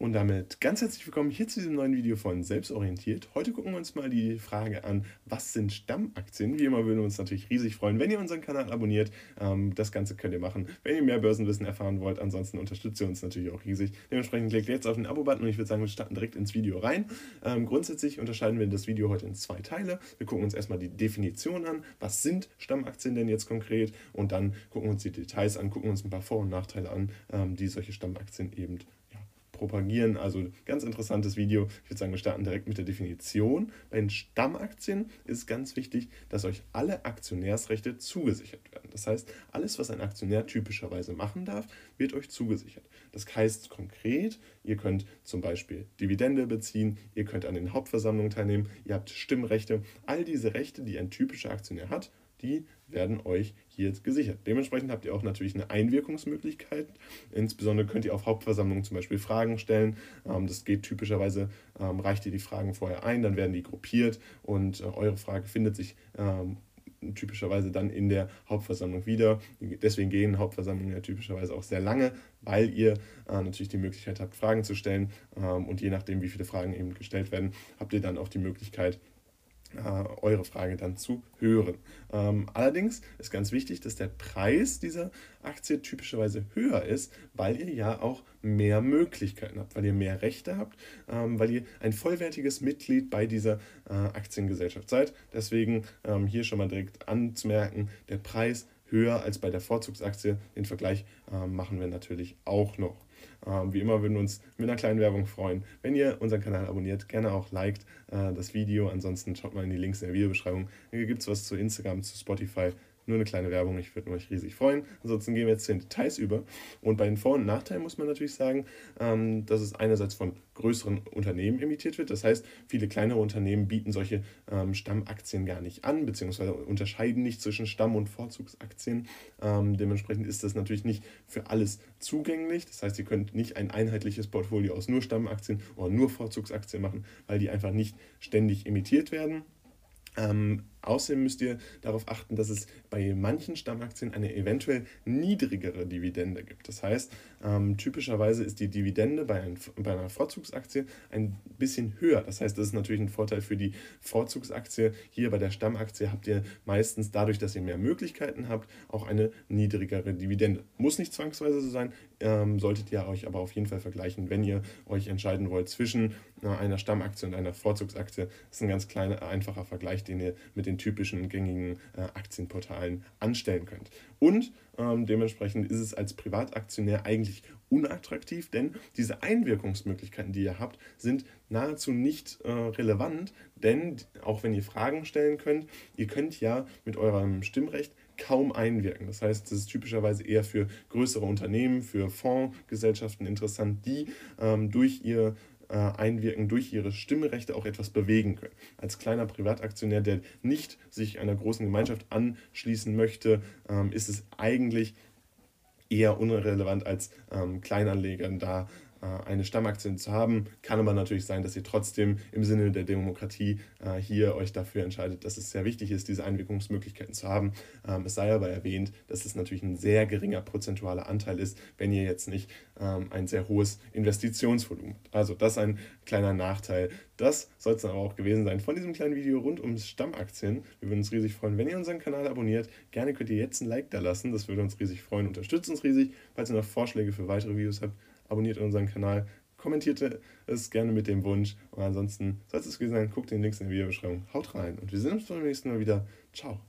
Und damit ganz herzlich willkommen hier zu diesem neuen Video von Selbstorientiert. Heute gucken wir uns mal die Frage an, was sind Stammaktien? Wie immer würden wir uns natürlich riesig freuen, wenn ihr unseren Kanal abonniert. Ähm, das Ganze könnt ihr machen, wenn ihr mehr Börsenwissen erfahren wollt. Ansonsten unterstützt ihr uns natürlich auch riesig. Dementsprechend klickt jetzt auf den Abo-Button und ich würde sagen, wir starten direkt ins Video rein. Ähm, grundsätzlich unterscheiden wir das Video heute in zwei Teile. Wir gucken uns erstmal die Definition an. Was sind Stammaktien denn jetzt konkret? Und dann gucken wir uns die Details an, gucken uns ein paar Vor- und Nachteile an, ähm, die solche Stammaktien eben propagieren. Also ganz interessantes Video. Ich würde sagen, wir starten direkt mit der Definition. Bei den Stammaktien ist ganz wichtig, dass euch alle Aktionärsrechte zugesichert werden. Das heißt, alles, was ein Aktionär typischerweise machen darf, wird euch zugesichert. Das heißt konkret, ihr könnt zum Beispiel Dividende beziehen, ihr könnt an den Hauptversammlungen teilnehmen, ihr habt Stimmrechte. All diese Rechte, die ein typischer Aktionär hat, die werden euch hier gesichert. Dementsprechend habt ihr auch natürlich eine Einwirkungsmöglichkeit. Insbesondere könnt ihr auf Hauptversammlungen zum Beispiel Fragen stellen. Ähm, das geht typischerweise, ähm, reicht ihr die Fragen vorher ein, dann werden die gruppiert und äh, eure Frage findet sich ähm, typischerweise dann in der Hauptversammlung wieder. Deswegen gehen Hauptversammlungen ja typischerweise auch sehr lange, weil ihr äh, natürlich die Möglichkeit habt, Fragen zu stellen. Und je nachdem, wie viele Fragen eben gestellt werden, habt ihr dann auch die Möglichkeit, äh, eure Frage dann zu hören. Ähm, allerdings ist ganz wichtig, dass der Preis dieser Aktie typischerweise höher ist, weil ihr ja auch mehr Möglichkeiten habt, weil ihr mehr Rechte habt, ähm, weil ihr ein vollwertiges Mitglied bei dieser äh, Aktiengesellschaft seid. Deswegen ähm, hier schon mal direkt anzumerken, der Preis höher als bei der Vorzugsaktie. Den Vergleich äh, machen wir natürlich auch noch. Ähm, wie immer würden wir uns mit einer kleinen Werbung freuen, wenn ihr unseren Kanal abonniert, gerne auch liked äh, das Video. Ansonsten schaut mal in die Links in der Videobeschreibung. Hier gibt es was zu Instagram, zu Spotify, nur eine kleine Werbung, ich würde mich riesig freuen. Ansonsten gehen wir jetzt zu den Details über. Und bei den Vor- und Nachteilen muss man natürlich sagen, ähm, dass es einerseits von größeren Unternehmen emittiert wird. Das heißt, viele kleinere Unternehmen bieten solche ähm, Stammaktien gar nicht an, beziehungsweise unterscheiden nicht zwischen Stamm- und Vorzugsaktien. Ähm, dementsprechend ist das natürlich nicht für alles zugänglich. Das heißt, ihr könnt nicht ein einheitliches Portfolio aus nur Stammaktien oder nur Vorzugsaktien machen, weil die einfach nicht ständig emittiert werden. Außerdem müsst ihr darauf achten, dass es bei manchen Stammaktien eine eventuell niedrigere Dividende gibt. Das heißt, ähm, typischerweise ist die Dividende bei, ein, bei, einer Vorzugsaktie ein bisschen höher. Das heißt, das ist natürlich ein Vorteil für die Vorzugsaktie. Hier bei der Stammaktie habt ihr meistens dadurch, dass ihr mehr Möglichkeiten habt, auch eine niedrigere Dividende. Muss nicht zwangsweise so sein, ähm, solltet ihr euch aber auf jeden Fall vergleichen, wenn ihr euch entscheiden wollt zwischen äh, einer Stammaktie und einer Vorzugsaktie. Das ist ein ganz kleiner, einfacher Vergleich, den ihr mit den typischen gängigen äh, Aktienportalen anstellen könnt. Und ähm, dementsprechend ist es als Privataktionär eigentlich unattraktiv, denn diese Einwirkungsmöglichkeiten, die ihr habt, sind nahezu nicht äh, relevant, denn auch wenn ihr Fragen stellen könnt, ihr könnt ja mit eurem Stimmrecht kaum einwirken. Das heißt, das ist typischerweise eher für größere Unternehmen, für Fondsgesellschaften interessant, die ähm, durch ihr äh, einwirken, durch ihre Stimmrechte auch etwas bewegen können. Als kleiner Privataktionär, der nicht sich einer großen Gemeinschaft anschließen möchte, ähm, ist es eigentlich eher unrelevant als ähm, Kleinanleger da eine Stammaktie zu haben. Kann aber natürlich sein, dass ihr trotzdem im Sinne der Demokratie äh, hier euch dafür entscheidet, dass es sehr wichtig ist, diese Einwirkungsmöglichkeiten zu haben. Ähm, es sei aber erwähnt, dass es natürlich ein sehr geringer prozentualer Anteil ist, wenn ihr jetzt nicht ähm, ein sehr hohes Investitionsvolumen habt. Also das ist ein kleiner Nachteil. Das soll es dann aber auch gewesen sein von diesem kleinen Video rund um Stammaktien. Wir würden uns riesig freuen, wenn ihr unseren Kanal abonniert. Gerne könnt ihr jetzt ein Like da lassen, das würde uns riesig freuen. Unterstützt uns riesig. Falls ihr noch Vorschläge für weitere Videos habt, abonniert unseren Kanal, kommentiert es gerne mit dem Wunsch. Und ansonsten soll es gewesen sein, guckt den Links in der Videobeschreibung. Haut rein und wir sehen uns beim nächsten Mal wieder. Ciao.